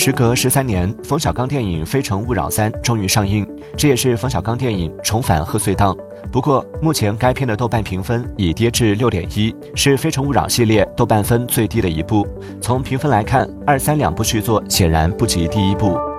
时隔十三年冯小刚电影非诚勿扰三终于上映。这也是冯小刚电影重返贺岁档。不过目前该片的豆瓣评分已跌至六点一是非诚勿扰系列豆瓣分最低的一部。从评分来看二三两部续作显然不及第一部。